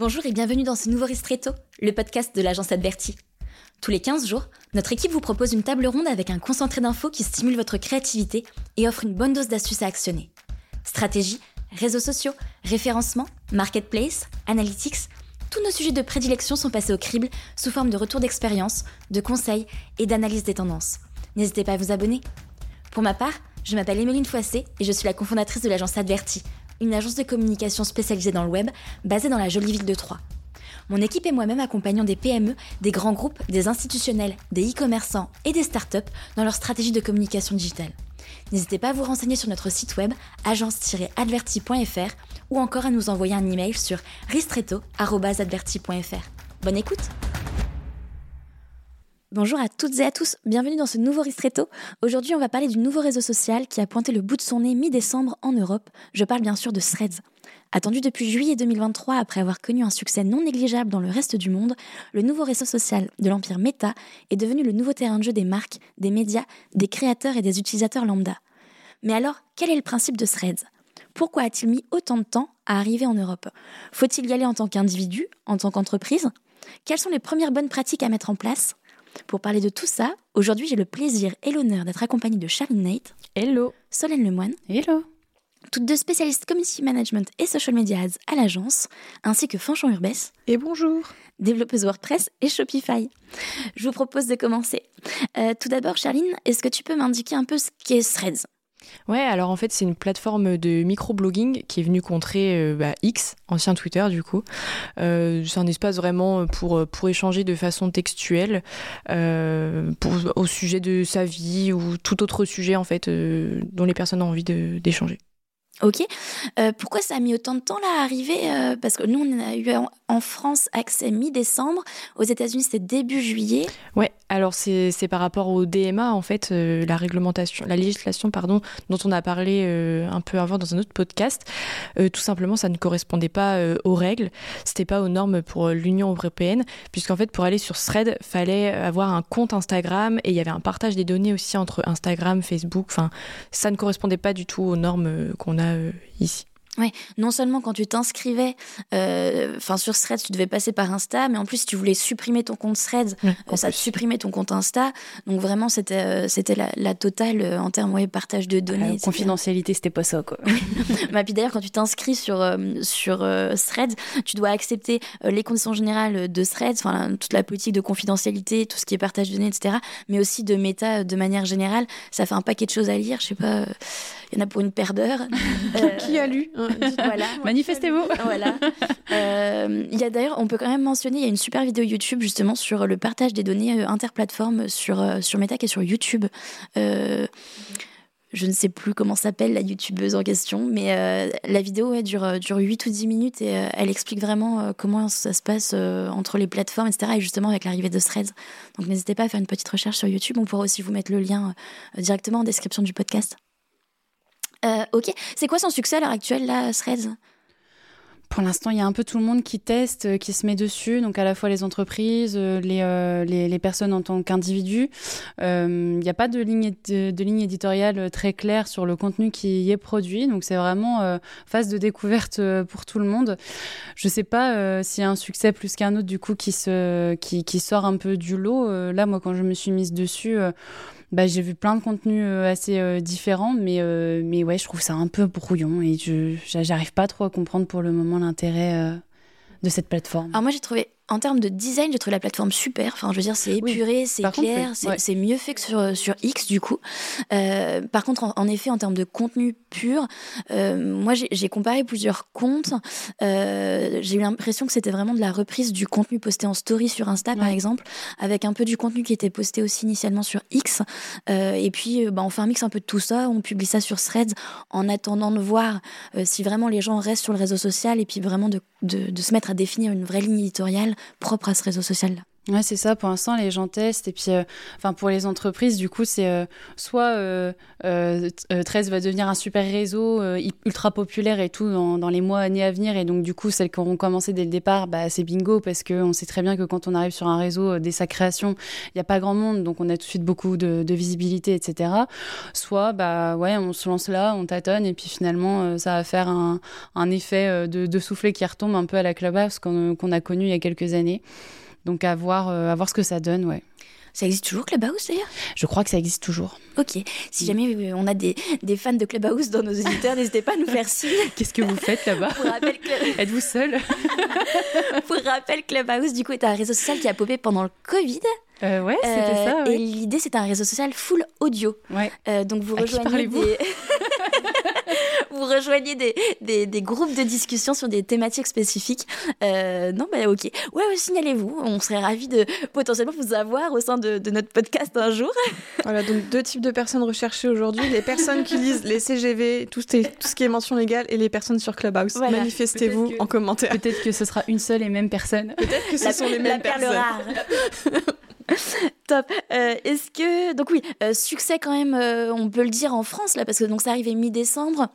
Bonjour et bienvenue dans ce nouveau Ristretto, le podcast de l'agence Adverti. Tous les 15 jours, notre équipe vous propose une table ronde avec un concentré d'infos qui stimule votre créativité et offre une bonne dose d'astuces à actionner. Stratégie, réseaux sociaux, référencement, marketplace, analytics, tous nos sujets de prédilection sont passés au crible sous forme de retours d'expérience, de conseils et d'analyse des tendances. N'hésitez pas à vous abonner. Pour ma part, je m'appelle Emeline Foissé et je suis la cofondatrice de l'agence Adverti, une agence de communication spécialisée dans le web, basée dans la jolie ville de Troyes. Mon équipe et moi-même accompagnons des PME, des grands groupes, des institutionnels, des e-commerçants et des startups dans leur stratégie de communication digitale. N'hésitez pas à vous renseigner sur notre site web agence-adverti.fr ou encore à nous envoyer un email sur ristretto.adverti.fr. Bonne écoute Bonjour à toutes et à tous, bienvenue dans ce nouveau Ristretto. Aujourd'hui, on va parler du nouveau réseau social qui a pointé le bout de son nez mi-décembre en Europe. Je parle bien sûr de Threads. Attendu depuis juillet 2023 après avoir connu un succès non négligeable dans le reste du monde, le nouveau réseau social de l'empire Meta est devenu le nouveau terrain de jeu des marques, des médias, des créateurs et des utilisateurs lambda. Mais alors, quel est le principe de Threads? Pourquoi a-t-il mis autant de temps à arriver en Europe? Faut-il y aller en tant qu'individu, en tant qu'entreprise? Quelles sont les premières bonnes pratiques à mettre en place? Pour parler de tout ça, aujourd'hui j'ai le plaisir et l'honneur d'être accompagnée de Charline Nate. Hello. Solène Lemoine. Hello. Toutes deux spécialistes community management et social media ads à l'agence, ainsi que Fanchon Urbès. Et bonjour. Développeuse WordPress et Shopify. Je vous propose de commencer. Euh, tout d'abord, Charline, est-ce que tu peux m'indiquer un peu ce qu'est Threads? Ouais, alors en fait, c'est une plateforme de microblogging qui est venue contrer euh, bah, X, ancien Twitter du coup. Euh, c'est un espace vraiment pour, pour échanger de façon textuelle euh, au sujet de sa vie ou tout autre sujet en fait dont les personnes ont envie d'échanger. Ok. Euh, pourquoi ça a mis autant de temps là à arriver euh, Parce que nous, on a eu en, France accès mi-décembre. Aux États-Unis, c'était début juillet. Ouais. Alors c'est par rapport au DMA en fait, euh, la réglementation, la législation pardon, dont on a parlé un peu avant dans un autre podcast. tout simplement, ça ne correspondait pas aux règles. C'était pas aux normes pour l'Union européenne, puisqu'en fait, pour aller sur Thread, fallait avoir un compte Instagram et il y avait un partage des données aussi entre Instagram, Facebook. Enfin, ça ne correspondait pas du tout aux normes qu'on a ici. Ouais, non seulement quand tu t'inscrivais, euh, enfin sur Threads, tu devais passer par Insta, mais en plus si tu voulais supprimer ton compte Threads, euh, ça te supprimait ton compte Insta. Donc vraiment c'était c'était la, totale en termes de partage de données. La confidentialité, c'était pas ça quoi. bah, puis d'ailleurs quand tu t'inscris sur sur Threads, tu dois accepter les conditions générales de Threads, enfin toute la politique de confidentialité, tout ce qui est partage de données, etc. Mais aussi de méta de manière générale. Ça fait un paquet de choses à lire. Je sais pas il y en a pour une paire d'heures. Qui a lu hein, voilà. Manifestez-vous. voilà. Euh, il y a d'ailleurs, on peut quand même mentionner, il y a une super vidéo YouTube justement sur le partage des données euh, interplateformes sur, euh, sur Meta qui est sur YouTube. je ne sais plus comment s'appelle la youtubeuse en question, mais la vidéo dure, dure 8 ou 10 minutes et elle explique vraiment comment ça se passe entre les plateformes, etc. Et justement avec l'arrivée de Threads. Donc n'hésitez pas à faire une petite recherche sur YouTube. On pourra aussi vous mettre le lien directement en description du podcast. Euh, ok. C'est quoi son succès à l'heure actuelle, là, Threads? Pour l'instant, il y a un peu tout le monde qui teste, euh, qui se met dessus, donc à la fois les entreprises, euh, les, les, personnes en tant qu'individus. il n'y a pas de ligne, de, ligne éditoriale très claire sur le contenu qui y est produit, donc c'est vraiment phase de découverte pour tout le monde. Je ne sais pas s'il y a un succès plus qu'un autre du coup qui, se, qui, sort un peu du lot. là, moi, quand je me suis mise dessus bah, j'ai vu plein de contenus euh, assez euh, différents, mais, euh, mais ouais, je trouve ça un peu brouillon et je j'arrive pas trop à comprendre pour le moment l'intérêt de cette plateforme. Alors moi j'ai trouvé en termes de design, j'ai trouvé la plateforme super. Enfin, je veux dire, c'est épuré, c'est clair, c'est mieux fait que sur, sur X, du coup. Euh, par contre, en, effet, en termes de contenu pur, euh, moi, j'ai comparé plusieurs comptes. Euh, j'ai eu l'impression que c'était vraiment de la reprise du contenu posté en story sur Insta, par exemple, avec un peu du contenu qui était posté aussi initialement sur X. Euh, et puis, euh, bah, on fait un mix un peu de tout ça. On publie ça sur Threads en attendant de voir euh, si vraiment les gens restent sur le réseau social et puis vraiment de, de, de se mettre à définir une vraie ligne éditoriale propre à ce réseau social-là. Ouais, c'est ça. Pour l'instant, les gens testent. Et puis, euh, enfin, pour les entreprises, du coup, c'est euh, soit euh, 13 va devenir un super réseau ultra populaire et tout dans, dans, les mois, années à venir. Et donc, du coup, celles qui auront commencé dès le départ, bah, c'est bingo parce qu'on sait très bien que quand on arrive sur un réseau dès sa création, il n'y a pas grand monde. Donc, on a tout de suite beaucoup de, de, visibilité, etc. Soit, bah, ouais, on se lance là, on tâtonne. Et puis, finalement, ça va faire un, un effet de, de, soufflet qui retombe un peu à la clubhouse qu'on a connu il y a quelques années. Donc à voir, euh, à voir ce que ça donne, ouais. Ça existe toujours Clubhouse d'ailleurs? Je crois que ça existe toujours. Ok. Si jamais euh, on a des, des fans de Clubhouse dans nos éditeurs, n'hésitez pas à nous faire signe. Qu'est-ce que vous faites là-bas? Êtes-vous seul? Pour rappel, Clubhouse, du coup, est un réseau social qui a popé pendant le Covid. Euh, ouais, c'était ça. Et l'idée, c'est un réseau social full audio. Ouais. donc vous rejoignez des... vous rejoignez des, des, des, groupes de discussion sur des thématiques spécifiques. Euh, non, bah ok. Ouais, signalez-vous. On serait ravis de potentiellement vous avoir au sein de, de, notre podcast un jour. Voilà, donc deux types de personnes recherchées aujourd'hui. Les personnes qui lisent les CGV, tout, tout ce qui est mention légale, et les personnes sur Clubhouse. Manifestez-vous en commentaire. Peut-être que ce sera une seule et même personne. Peut-être que ce sont les mêmes personnes. Rare. Top. Euh, Est-ce que donc oui, euh, succès quand même, euh, on peut le dire en France là, parce que donc ça arrivait mi-décembre.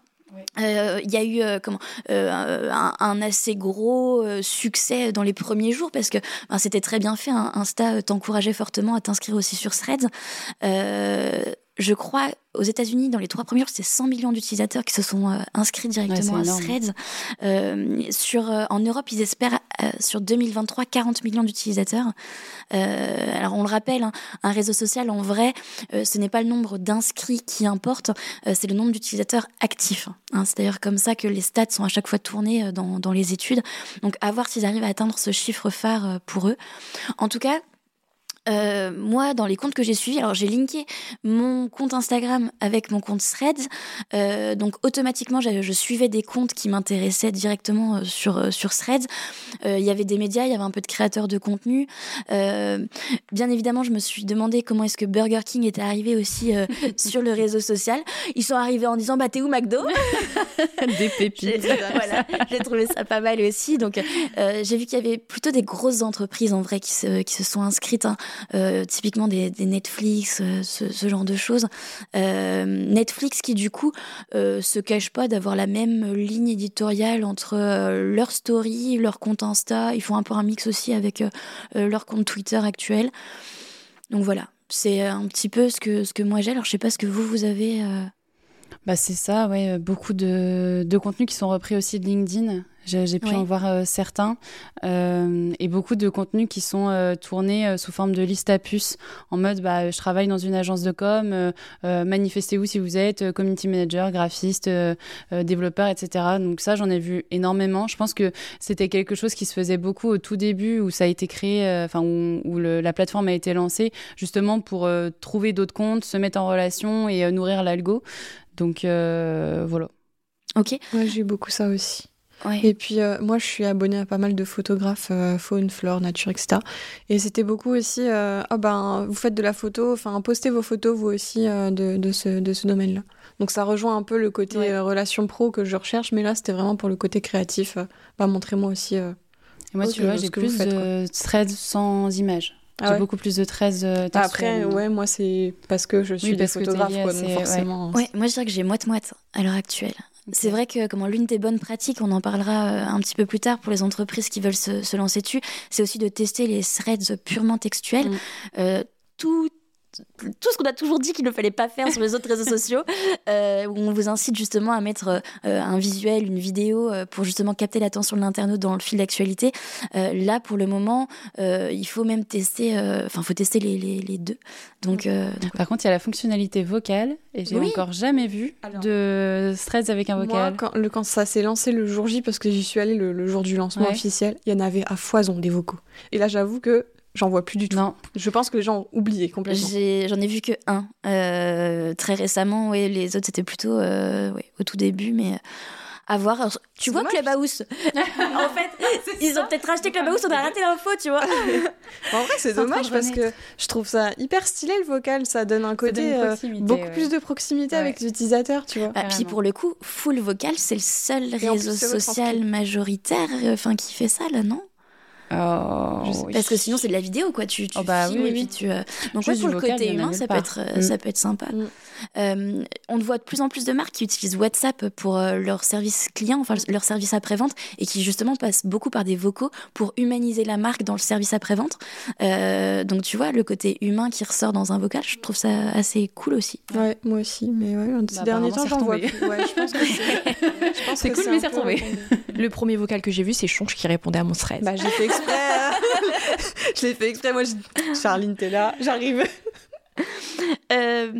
Il euh, y a eu euh, comment euh, un, un, assez gros succès dans les premiers jours parce que ben, c'était très bien fait. Hein. Insta t'encourageait fortement à t'inscrire aussi sur Threads je crois, aux États-Unis, dans les trois premiers jours, c'était 100 millions d'utilisateurs qui se sont euh, inscrits directement à Threads. Euh, sur, euh, en Europe, ils espèrent sur 2023 40 millions d'utilisateurs. alors, on le rappelle, hein, un réseau social, en vrai, ce n'est pas le nombre d'inscrits qui importe, c'est le nombre d'utilisateurs actifs. Hein. C'est d'ailleurs comme ça que les stats sont à chaque fois tournés dans, dans les études. Donc, à voir s'ils arrivent à atteindre ce chiffre phare pour eux. En tout cas, euh, moi, dans les comptes que j'ai suivis, alors j'ai linké mon compte Instagram avec mon compte Threads, euh, donc automatiquement, je suivais des comptes qui m'intéressaient directement euh, sur euh, sur Threads. Euh, il y avait des médias, il y avait un peu de créateurs de contenu. bien évidemment, je me suis demandé comment est-ce que Burger King était arrivé aussi sur le réseau social. Ils sont arrivés en disant bah t'es où McDo? Des pépites. voilà, j'ai trouvé ça pas mal aussi. Donc j'ai vu qu'il y avait plutôt des grosses entreprises en vrai qui se qui se sont inscrites. Hein. Euh, typiquement des, Netflix, euh, ce, genre de choses. Euh, Netflix qui du coup se cache pas d'avoir la même ligne éditoriale entre leur story, leur compte Insta. Ils font un peu un mix aussi avec leur compte Twitter actuel. Donc voilà, c'est un petit peu ce que, ce que moi j'ai. Alors je sais pas ce que vous, vous avez. Bah c'est ça, ouais, beaucoup de, de contenus qui sont repris aussi de LinkedIn. J'ai pu en voir euh, certains euh, et beaucoup de contenus qui sont euh, tournés euh, sous forme de liste à puces en mode bah, je travaille dans une agence de com, euh, manifestez-vous si vous êtes community manager, graphiste, développeur, etc. Donc ça j'en ai vu énormément. Je pense que c'était quelque chose qui se faisait beaucoup au tout début où ça a été créé, enfin où, où le, la plateforme a été lancée justement pour trouver d'autres comptes, se mettre en relation et nourrir l'algo. Donc voilà. Ok. Ouais, j'ai beaucoup ça aussi. Et puis euh, moi, je suis abonnée à pas mal de photographes, euh, faune, flore, nature, etc. Et c'était beaucoup aussi, euh, oh ben, vous faites de la photo, enfin, postez vos photos vous aussi de, de, ce, de ce domaine-là. Donc ça rejoint un peu le côté relation pro que je recherche, mais là, c'était vraiment pour le côté créatif. bah, montrez-moi aussi. Et moi, tu vois, j'ai plus de threads sans images. Ah j'ai beaucoup plus de 13 Après, ouais, moi, c'est parce que je suis oui, des photographes, quoi, donc forcément. Ouais. moi, je dirais que j'ai moite-moite à l'heure actuelle. C'est vrai que comment l'une des bonnes pratiques, on en parlera euh, un petit peu plus tard pour les entreprises qui veulent se, se lancer dessus, c'est aussi de tester les threads purement textuels. Mm. Euh, tout tout ce qu'on a toujours dit qu'il ne fallait pas faire sur les autres réseaux sociaux, euh, où on vous incite justement à mettre euh, un visuel, une vidéo euh, pour justement capter l'attention de l'internaute dans le fil d'actualité. Euh, là, pour le moment, euh, il faut même tester, enfin, faut tester les, les, les deux. Donc, donc, par contre, il y a la fonctionnalité vocale et j'ai oui. encore jamais vu Alors, de threads avec un vocal. Moi, quand, le, quand ça s'est lancé le jour J, parce que j'y suis allée le, le, jour du lancement ouais. officiel, il y en avait à foison des vocaux. Et là, j'avoue que J'en vois plus du tout. Non. Je pense que les gens ont oublié complètement. J'en ai, ai, vu que un euh, très récemment. Ouais, les autres c'était plutôt euh, ouais, au tout début, mais à voir. Alors, tu vois Clubhouse? En fait, ils ont peut-être racheté Clubhouse, on a raté l'info, tu vois. en vrai, c'est dommage parce que je trouve ça hyper stylé le vocal. Ça donne un côté donne euh, beaucoup ouais. plus de proximité ouais. avec les utilisateurs, tu vois. Bah, puis pour le coup, full vocal, c'est le seul Et réseau social majoritaire, enfin qui fait ça là, non? Oh, Parce que sinon c'est de la vidéo quoi, tu, tu oh bah, filmes oui, et oui. puis tu. Euh... Donc ouais, pour le côté humain, ça peut être mm. ça peut être sympa. Mm. Euh, on voit de plus en plus de marques qui utilisent WhatsApp pour euh, leur service client, enfin leur service après-vente, et qui justement passent beaucoup par des vocaux pour humaniser la marque dans le service après-vente. Euh, donc tu vois, le côté humain qui ressort dans un vocal, je trouve ça assez cool aussi. Ouais, moi aussi, mais ouais, ces bah, derniers temps, j'en vois plus. Ouais, je pense que c'est cool, mais c'est retombé. Le premier vocal que j'ai vu, c'est Chonche qui répondait à mon stress. Bah, j'ai fait exprès. je l'ai fait exprès. Moi, je... Charline, t'es là, j'arrive. Euh,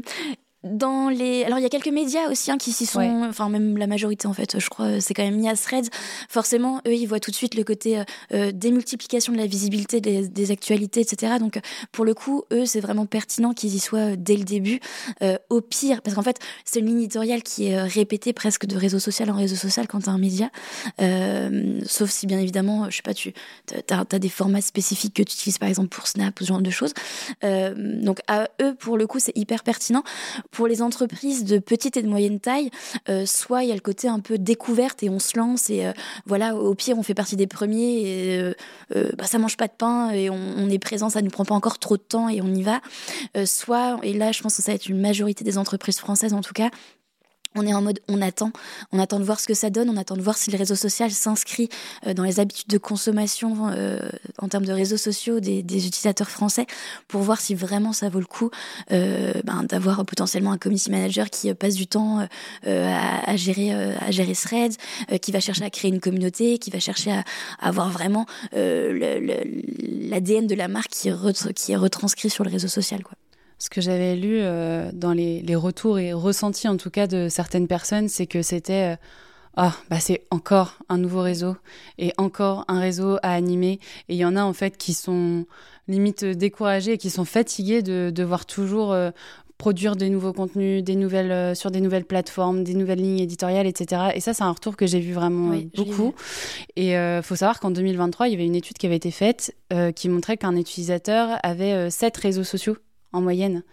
dans les alors il y a quelques médias aussi hein, qui s'y sont enfin même la majorité en fait je crois c'est quand même mis à Threads forcément eux ils voient tout de suite le côté euh, euh démultiplication de la visibilité des, des, actualités etc donc pour le coup eux c'est vraiment pertinent qu'ils y soient euh, dès le début. Euh, au pire parce qu'en fait c'est une ligne éditoriale qui est répétée presque de réseau social en réseau social quand t'as un média. Sauf si bien évidemment je sais pas tu t'as as des formats spécifiques que tu utilises par exemple pour Snap ou ce genre de choses. Donc à eux pour le coup c'est hyper pertinent pour les entreprises de petite et de moyenne taille, euh, soit il y a le côté un peu découverte et on se lance et euh, voilà, au pire on fait partie des premiers et euh, bah, ça mange pas de pain et on, est présent, ça ne prend pas encore trop de temps et on y va. Soit, et là je pense que ça va être une majorité des entreprises françaises en tout cas, on est en mode on attend, on attend de voir ce que ça donne, on attend de voir si le réseau social s'inscrit euh, dans les habitudes de consommation euh, en termes de réseaux sociaux des, utilisateurs français pour voir si vraiment ça vaut le coup euh, ben, d'avoir potentiellement un community manager qui passe du temps à, gérer à gérer Threads, qui va chercher à créer une communauté, qui va chercher à, à avoir vraiment l'ADN de la marque qui est, qui est retranscrit sur le réseau social quoi. Ce que j'avais lu euh, dans les, les, retours et ressentis en tout cas de certaines personnes, c'est que c'était euh, ah bah c'est encore un nouveau réseau et encore un réseau à animer et il y en a en fait qui sont limite découragés et qui sont fatigués de devoir toujours euh, produire des nouveaux contenus, des nouvelles euh, sur des nouvelles plateformes, des nouvelles lignes éditoriales, etc. Et ça, c'est un retour que j'ai vu vraiment oui, beaucoup. Et il euh, faut savoir qu'en 2023, il y avait une étude qui avait été faite euh, qui montrait qu'un utilisateur avait sept réseaux sociaux en moyenne.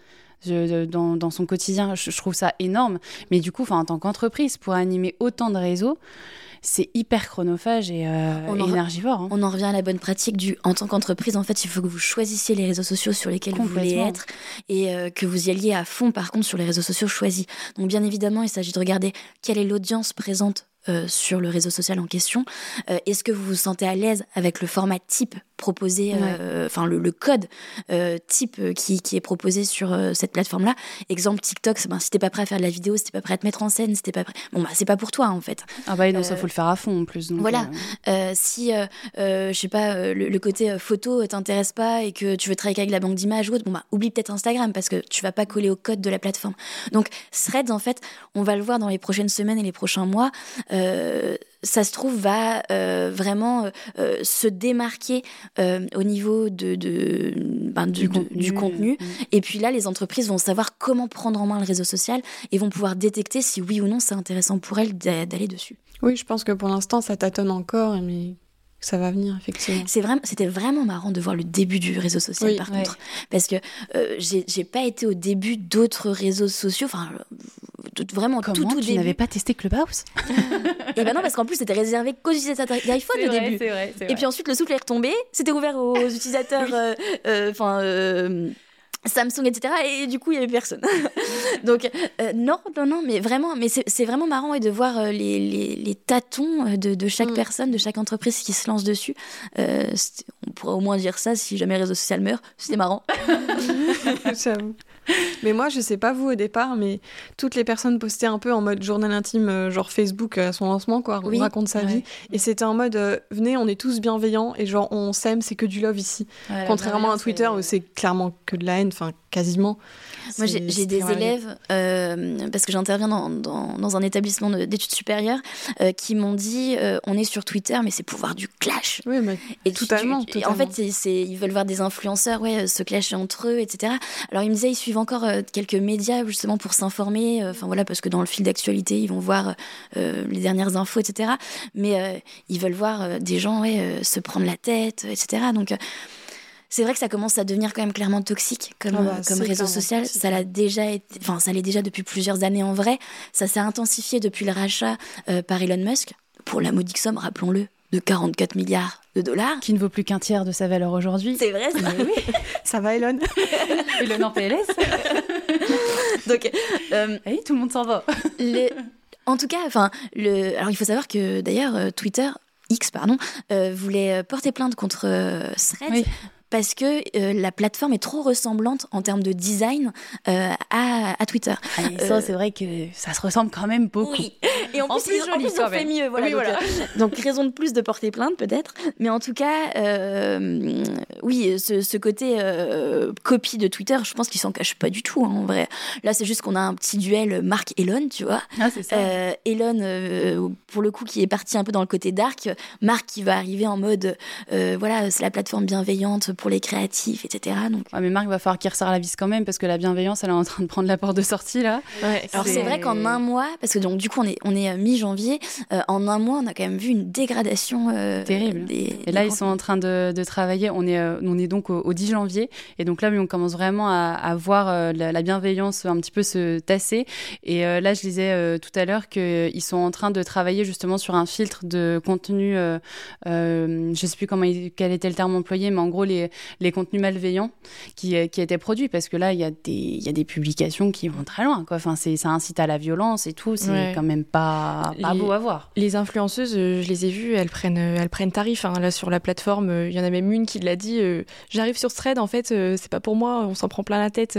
Je, dans, dans, son quotidien, je, je, trouve ça énorme. Mais du coup, en tant qu'entreprise, pour animer autant de réseaux, c'est hyper chronophage et, euh, et énergivore. Hein. On en revient à la bonne pratique du en tant qu'entreprise, en fait, il faut que vous choisissiez les réseaux sociaux sur lesquels vous voulez être et euh, que vous y alliez à fond, par contre, sur les réseaux sociaux choisis. Donc, bien évidemment, il s'agit de regarder quelle est l'audience présente euh, sur le réseau social en question. Euh, Est-ce que vous vous sentez à l'aise avec le format type proposé, euh, enfin le, le, code euh, type qui, qui, est proposé sur cette plateforme-là Exemple TikTok, ben, si t'es pas prêt à faire de la vidéo, si t'es pas prêt à te mettre en scène, si t'es pas prêt, bon bah c'est pas pour toi en fait. Ah bah non, ça faut le faire à fond en plus. Donc voilà. si je sais pas le, le, côté photo t'intéresse pas et que tu veux travailler avec la banque d'images ou autre, bon bah oublie peut-être Instagram parce que tu vas pas coller au code de la plateforme. Donc Threads en fait, on va le voir dans les prochaines semaines et les prochains mois. Euh, ça se trouve va euh, vraiment euh, se démarquer euh, au niveau de, de, ben, de, du, de, contenu. du contenu. Mmh. Et puis là, les entreprises vont savoir comment prendre en main le réseau social et vont pouvoir détecter si oui ou non c'est intéressant pour elles d'aller dessus. Oui, je pense que pour l'instant, ça tâtonne encore, mais ça va venir effectivement. C'est vraiment, c'était vraiment marrant de voir le début du réseau social oui, par ouais. contre, parce que euh, j'ai pas été au début d'autres réseaux sociaux, enfin vraiment Comment, tout tout tu début. n'avais pas testé Clubhouse Et ben non parce qu'en plus c'était réservé qu'aux utilisateurs d'iPhone au vrai, début. Vrai, Et puis ensuite le souffle est retombé, c'était ouvert aux utilisateurs, enfin. oui. euh, Samsung, etc. Et du coup, il y avait personne. Donc, euh, non, non, non, mais vraiment, mais c'est vraiment marrant et de voir euh, les, les, les, tâtons de, de chaque mm. personne, de chaque entreprise qui se lance dessus. Euh, on pourrait au moins dire ça si jamais le réseau social meurt. C'était marrant. J'avoue. Mais moi, je sais pas vous au départ, mais toutes les personnes postaient un peu en mode journal intime, euh, genre Facebook à son lancement, quoi. On oui. raconte sa ouais. vie. Et c'était en mode, euh, venez, on est tous bienveillants et genre, on s'aime, c'est que du love ici. Contrairement à Twitter où c'est clairement que de la haine, enfin, quasiment. Moi, j'ai des élèves, euh, parce que j'interviens dans, dans, dans, un établissement d'études supérieures, euh, qui m'ont dit euh, on est sur Twitter, mais c'est pour voir du clash. Oui, mais et totalement, tu, totalement. En fait, c est, c est, ils veulent voir des influenceurs ouais, se clasher entre eux, etc. Alors, ils me disaient ils suivent encore euh, quelques médias justement pour s'informer, enfin voilà, parce que dans le fil d'actualité, ils vont voir euh, les dernières infos, etc. Mais euh, ils veulent voir des gens ouais, se prendre la tête, etc. Donc, c'est vrai que ça commence à devenir quand même clairement toxique comme, Ah bah, comme réseau social. toxique. Ça l'a déjà été, enfin, ça l'est déjà depuis plusieurs années en vrai. Ça s'est intensifié depuis le rachat euh, par Elon Musk pour la modique somme, rappelons-le, de 44 milliards de dollars. Qui ne vaut plus qu'un tiers de sa valeur aujourd'hui. C'est vrai, c'est oui. Ça va, Elon? Elon en PLS Donc, euh, oui, tout le monde s'en va. En tout cas, enfin, le... alors il faut savoir que d'ailleurs euh, Twitter X pardon euh, voulait porter plainte contre Threads parce que euh, la plateforme est trop ressemblante en termes de design euh, à, Twitter. Ah, ça, euh, c'est vrai que ça se ressemble quand même beaucoup. Oui. Et en, plus, ils, joli, ont fait mieux. Voilà, donc, raison de plus de porter plainte, peut-être. Mais en tout cas, oui, ce, côté copie de Twitter, je pense qu'ils s'en cachent pas du tout, hein, en vrai. Là, c'est juste qu'on a un petit duel Marc-Elon, tu vois. Ah, c'est ça. Elon, pour le coup, qui est parti un peu dans le côté dark. Marc qui va arriver en mode, voilà, c'est la plateforme bienveillante pour les créatifs, etc. Donc... mais Marc va falloir qu'il resserre la vis quand même parce que la bienveillance, elle est en train de prendre la porte de sortie là. Alors c'est vrai qu'en un mois, parce que donc du coup on est on est euh, mi-janvier, euh, en un mois on a quand même vu une dégradation euh, terrible. et là ils sont en train de, de, travailler. On est on est donc au, 10 janvier et donc là on commence vraiment à, à voir la, bienveillance un petit peu se tasser. Et là je disais tout à l'heure qu'ils sont en train de travailler justement sur un filtre de contenu. je sais plus comment quel était le terme employé, mais en gros les les contenus malveillants qui, euh, qui étaient produits. Parce que là, il y, a des, y a des publications qui vont très loin. Quoi. Enfin, ça incite à la violence et tout. C'est quand même pas, pas beau à voir. Les influenceuses, euh, je les ai vues, elles prennent, euh, elles prennent tarif. Hein, là, sur la plateforme, il y en a même une qui l'a dit J'arrive sur Thread, en fait, c'est pas pour moi, on s'en prend plein la tête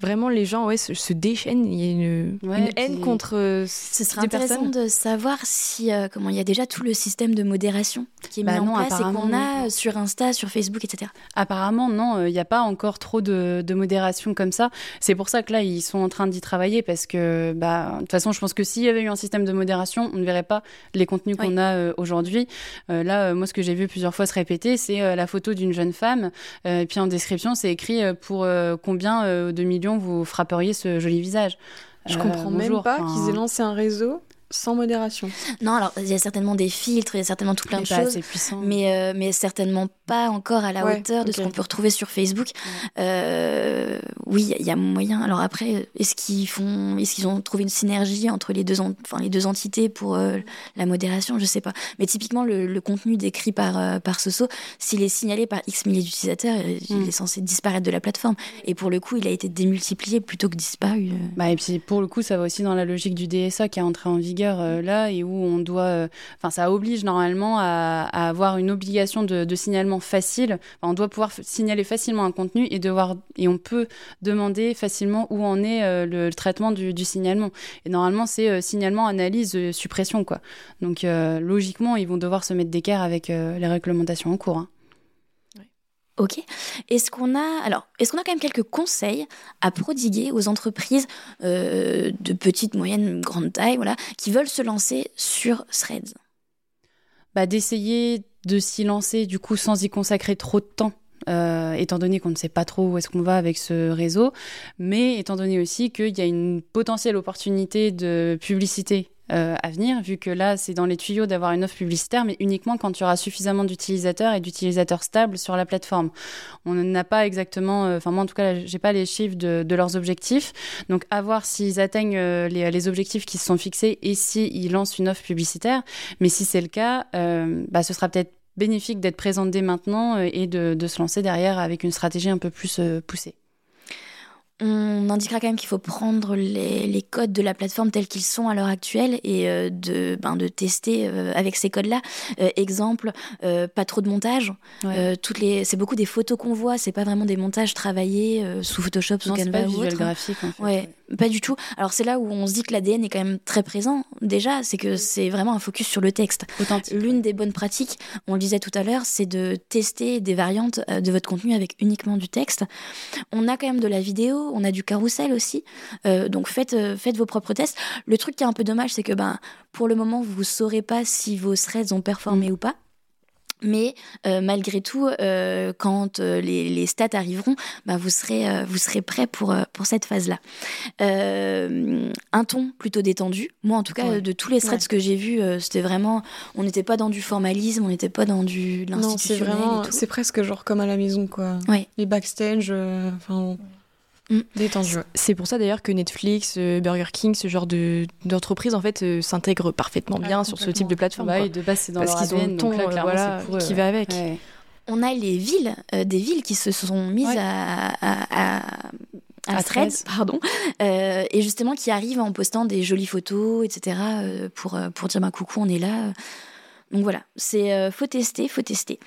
vraiment les gens ouais, se, déchaînent. Il y a une, haine contre euh, Ce serait intéressant de savoir si euh, comment il y a déjà tout le système de modération qui est mis bah en place et qu'on a sur Insta, sur Facebook, etc. Apparemment, non, euh, il n'y a pas encore trop de, modération comme ça. C'est pour ça que là, ils sont en train d'y travailler parce que, bah, de toute façon, je pense que s'il y avait eu un système de modération, on ne verrait pas les contenus qu'on a aujourd'hui. là, moi, ce que j'ai vu plusieurs fois se répéter, c'est la photo d'une jeune femme. et puis en description, c'est écrit pour combien de millions vous frapperiez ce joli visage. Je comprends euh, même pas qu'ils aient lancé un réseau sans modération. Non, alors il y a certainement des filtres, il y a certainement tout plein de choses, mais euh, mais certainement pas encore à la hauteur de ce qu'on peut retrouver sur Facebook. Euh, oui, il y, a moyen. Alors après, est-ce qu'ils font, est-ce qu'ils ont trouvé une synergie entre les deux, enfin les deux entités pour euh, la modération? Je sais pas. Mais typiquement, le, contenu décrit par par Soso, s'il est signalé par X milliers d'utilisateurs, il mm. est censé disparaître de la plateforme. Et pour le coup, il a été démultiplié plutôt que disparu. Bah et puis pour le coup, ça va aussi dans la logique du DSA qui est entré en vigueur euh, là et où on doit, euh, enfin ça oblige normalement à, avoir une obligation de, signalement facile. on doit pouvoir signaler facilement un contenu et devoir et on peut demander facilement où en est euh, le, traitement du, signalement. Et normalement c'est signalement, analyse, suppression quoi. Donc logiquement ils vont devoir se mettre d'équerre avec les réglementations en cours. Hein. Ok. Est-ce qu'on a alors est-ce qu'on a quand même quelques conseils à prodiguer aux entreprises euh, de petite, moyenne, grande taille, voilà, qui veulent se lancer sur Threads? Bah, d'essayer de s'y lancer du coup sans y consacrer trop de temps. Euh, étant donné qu'on ne sait pas trop où est-ce qu'on va avec ce réseau, mais étant donné aussi qu'il y a une potentielle opportunité de publicité euh, à venir, vu que là, c'est dans les tuyaux d'avoir une offre publicitaire, mais uniquement quand il y aura suffisamment d'utilisateurs et d'utilisateurs stables sur la plateforme. On n'a pas exactement, euh, enfin moi en tout cas, j'ai pas les chiffres de, leurs objectifs. Donc à voir s'ils atteignent euh, les, objectifs qui se sont fixés et s'ils lancent une offre publicitaire. Mais si c'est le cas, bah, ce sera peut-être bénéfique d'être présent dès maintenant et de, de, se lancer derrière avec une stratégie un peu plus poussée. On indiquera quand même qu'il faut prendre les, codes de la plateforme tels qu'ils sont à l'heure actuelle et euh, de, ben, de tester euh, avec ces codes-là. Euh, exemple, pas trop de montage. toutes les, c'est beaucoup des photos qu'on voit, c'est pas vraiment des montages travaillés sous Photoshop, sous Canva pas ou autre. graphique. En fait. ouais. Pas du tout. Alors c'est là où on se dit que l'ADN est quand même très présent. Déjà, c'est que c'est vraiment un focus sur le texte. L'une des bonnes pratiques, on le disait tout à l'heure, c'est de tester des variantes de votre contenu avec uniquement du texte. On a quand même de la vidéo, on a du carrousel aussi. Euh, donc faites, euh, faites vos propres tests. Le truc qui est un peu dommage, c'est que ben, pour le moment, vous ne saurez pas si vos threads ont performé ou pas. Mais euh, malgré tout, euh, quand euh, les, stats arriveront, bah, vous serez vous serez prêt pour pour cette phase-là. un ton plutôt détendu. Moi, en tout cas, de tous les threads que j'ai vus, c'était vraiment, on n'était pas dans du formalisme, on n'était pas dans du l'institutionnel. c'est vraiment, c'est presque genre comme à la maison, quoi. Les backstage, enfin. Mm. Détendu. C'est pour ça d'ailleurs que Netflix, euh, Burger King, ce genre de d'entreprise en fait euh, s'intègrent parfaitement bien sur ce type de plateforme. Bah de base c'est dans Parce qu'ils ont le ton voilà, qui va avec. On a les villes, des villes qui se sont mises à, à, à, Threads, pardon, et justement qui arrivent en postant des jolies photos, etc. pour pour dire bah coucou, on est là. Donc voilà, c'est faut tester, faut tester.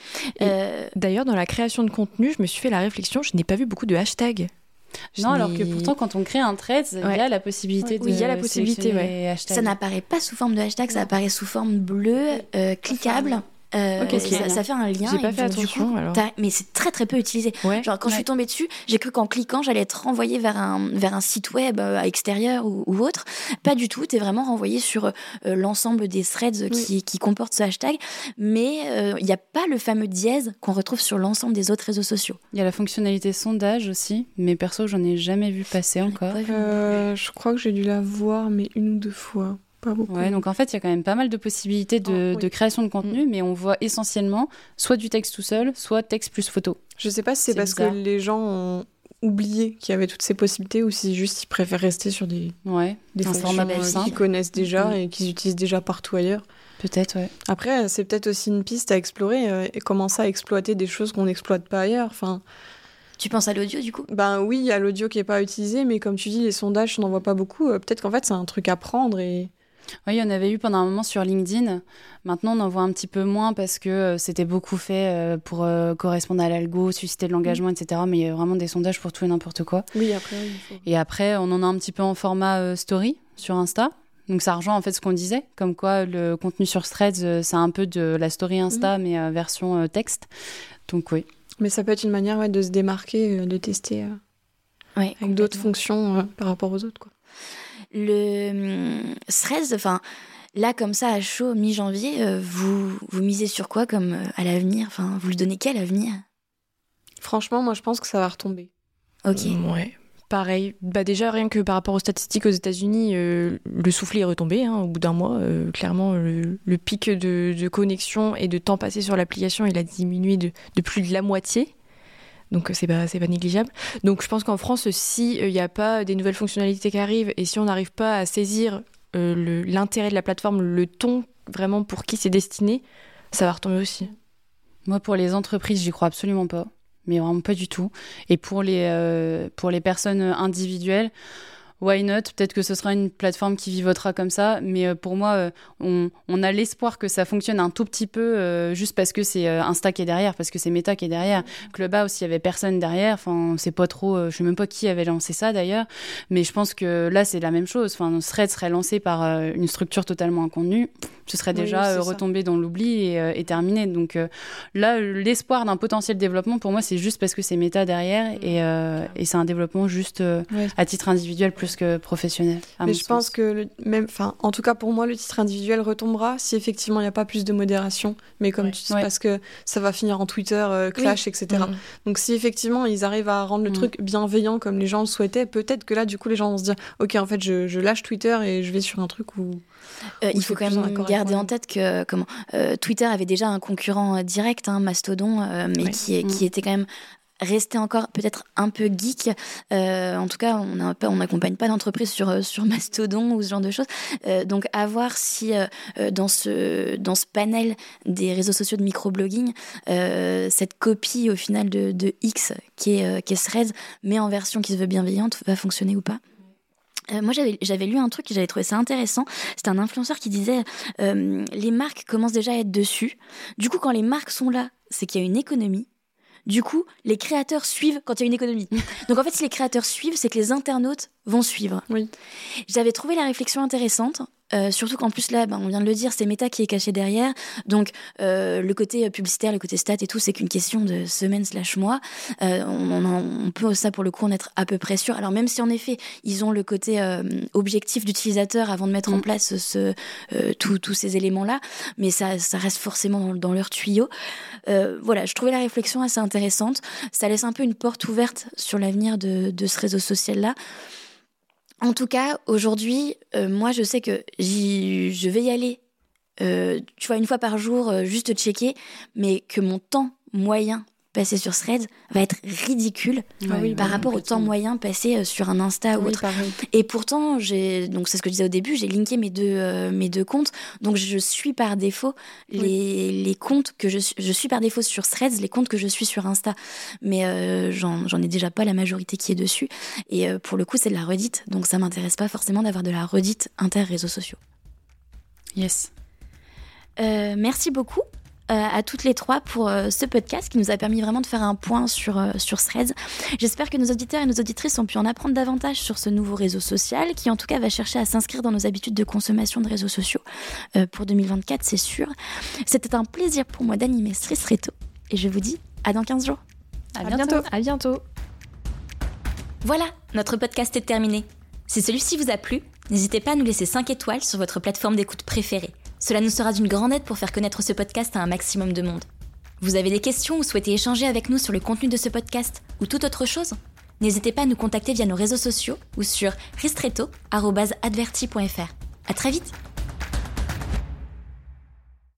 D'ailleurs, dans la création de contenu, je me suis fait la réflexion, je n'ai pas vu beaucoup de hashtags. Non, alors que pourtant, quand on crée un thread, il y a la possibilité de. Oui, il y a la possibilité, ouais. Ça n'apparaît pas sous forme de hashtag, ça apparaît sous forme bleue, euh, cliquable. Euh, ça, fait un lien. J'ai pas fait attention. alors. Mais c'est très très peu utilisé. Genre quand je suis tombée dessus, j'ai cru qu'en cliquant, j'allais être renvoyée vers un vers un site web euh, extérieur ou, ou, autre. Pas du tout. T'es vraiment renvoyé sur euh, l'ensemble des threads qui, qui comportent ce hashtag. Mais il n'y a pas le fameux dièse qu'on retrouve sur l'ensemble des autres réseaux sociaux. Il y a la fonctionnalité sondage aussi, mais perso, j'en ai jamais vu passer encore. je crois que j'ai dû la voir, mais une ou deux fois. Ouais, donc en fait, il y a quand même pas mal de possibilités de, ah, création de contenu, mm. mais on voit essentiellement soit du texte tout seul, soit texte plus photo. Je sais pas si c'est parce que les gens ont oublié qu'il y avait toutes ces possibilités ou si juste ils préfèrent rester sur des, ouais, des fonctions qu'ils connaissent déjà mm. et qu'ils utilisent déjà partout ailleurs. Peut-être, ouais. Après, c'est peut-être aussi une piste à explorer euh, et commencer à exploiter des choses qu'on n'exploite pas ailleurs. Enfin, tu penses à l'audio du coup? Ben oui, il y a l'audio qui est pas utilisé, mais comme tu dis, les sondages, on n'en voit pas beaucoup. Euh, peut-être qu'en fait, c'est un truc à prendre et oui, il y en avait eu pendant un moment sur LinkedIn. Maintenant, on en voit un petit peu moins parce que euh, c'était beaucoup fait euh, pour euh, correspondre à l'algo, susciter de l'engagement, etc. Mais il y a vraiment des sondages pour tout et n'importe quoi. Oui, après. Et après, on en a un petit peu en format story sur Insta. Donc ça rejoint en fait ce qu'on disait, comme quoi le contenu sur Threads, c'est un peu de la story Insta, mais version texte. Donc oui. Mais ça peut être une manière de se démarquer, de tester avec d'autres fonctions par rapport aux autres. Quoi. Le 13, hum, enfin, là, comme ça, à chaud, mi-janvier, euh, vous, vous misez sur quoi comme euh, à l'avenir? Enfin, vous lui donnez quel avenir? Franchement, moi, je pense que ça va retomber. Ok. Ouais. Pareil, bah déjà rien que par rapport aux statistiques aux États-Unis, euh, le soufflet est retombé hein, au bout d'un mois. clairement, le, pic de, connexion et de temps passé sur l'application, il a diminué de, de, plus de la moitié. Donc c'est pas pas négligeable. Donc je pense qu'en France, si il n'y a pas des nouvelles fonctionnalités qui arrivent et si on n'arrive pas à saisir euh, l'intérêt de la plateforme, le ton vraiment pour qui c'est destiné, ça va retomber aussi. Moi, pour les entreprises, j'y crois absolument pas, mais vraiment pas du tout. Et pour les euh, pour les personnes individuelles why not? Peut-être que ce sera une plateforme qui vivotera comme ça, mais euh, pour moi, euh, on, on a l'espoir que ça fonctionne un tout petit peu euh, juste parce que c'est Insta qui est derrière, parce que c'est Meta qui est derrière. Clubhouse, il y avait personne derrière. Enfin, c'est pas trop. je sais même pas qui avait lancé ça d'ailleurs, mais je pense que là, c'est la même chose. Enfin, Thread serait lancé par une structure totalement inconnue, ce serait déjà retombé dans l'oubli et, et, terminé. Donc là, l'espoir d'un potentiel développement, pour moi, c'est juste parce que c'est Meta derrière et, et c'est un développement juste à titre individuel plus que professionnel. Mais je pense que même, enfin, en tout cas pour moi, le titre individuel retombera si effectivement il n'y a pas plus de modération. Mais comme tu dis, parce que ça va finir en Twitter, euh, clash, etc. Mm. Donc si effectivement ils arrivent à rendre le mm. truc bienveillant comme les gens le souhaitaient, peut-être que là du coup les gens vont se dire, ok en fait je, lâche Twitter et je vais sur un truc où. Euh, il faut quand même garder en tête que comment euh, Twitter avait déjà un concurrent direct, hein, Mastodon, mais qui, qui mm. était quand même rester encore peut-être un peu geek. Euh, en tout cas, on n'accompagne pas d'entreprise sur, euh, Mastodon ou ce genre de choses. Euh, donc, à voir si dans, ce, panel des réseaux sociaux de microblogging, cette copie au final de, X qui est, qui mais en version qui se veut bienveillante, va fonctionner ou pas. moi, j'avais lu un truc et j'avais trouvé ça intéressant. C'était un influenceur qui disait les marques commencent déjà à être dessus. Du coup, quand les marques sont là, c'est qu'il y a une économie. Du coup, les créateurs suivent quand il y a une économie. Donc en fait, si les créateurs suivent, c'est que les internautes vont suivre. Oui. J'avais trouvé la réflexion intéressante. Euh, surtout qu'en plus là, ben, on vient de le dire, c'est Meta qui est caché derrière. Donc euh, le côté euh, publicitaire, le côté stat et tout, c'est qu'une question de semaine slash mois. Euh, on, on, peut ça pour le coup en être à peu près sûr. Alors même si en effet ils ont le côté objectif d'utilisateur avant de mettre en mm. place ce, tous ces éléments là, mais ça, ça reste forcément dans, dans leur tuyau. voilà, je trouvais la réflexion assez intéressante. Ça laisse un peu une porte ouverte sur l'avenir de, de ce réseau social là. En tout cas, aujourd'hui, euh, moi, je sais que je vais y aller, euh, tu vois, une fois par jour, euh, juste checker, mais que mon temps moyen passé sur Threads va être ridicule ah par rapport au temps moyen passé sur un Insta ou autre. Et pourtant, j'ai donc c'est ce que je disais au début, j'ai linké mes deux mes deux comptes, donc je suis par défaut les, les comptes que je je suis par défaut sur Threads, les comptes que je suis sur Insta, mais j'en ai déjà pas la majorité qui est dessus. Et pour le coup, c'est de la redite, donc ça m'intéresse pas forcément d'avoir de la redite inter réseaux sociaux. Yes. Euh, merci beaucoup. Euh, à toutes les trois pour euh, ce podcast qui nous a permis vraiment de faire un point sur, sur Threads. J'espère que nos auditeurs et nos auditrices ont pu en apprendre davantage sur ce nouveau réseau social qui en tout cas va chercher à s'inscrire dans nos habitudes de consommation de réseaux sociaux pour 2024, c'est sûr. C'était un plaisir pour moi d'animer Stress Reto et je vous dis à dans 15 jours. À, bientôt. À bientôt. Voilà, notre podcast est terminé. Si celui-ci vous a plu, n'hésitez pas à nous laisser 5 étoiles sur votre plateforme d'écoute préférée. Cela nous sera d'une grande aide pour faire connaître ce podcast à un maximum de monde. Vous avez des questions ou souhaitez échanger avec nous sur le contenu de ce podcast ou toute autre chose N'hésitez pas à nous contacter via nos réseaux sociaux ou sur ristretto.adverti.fr. À très vite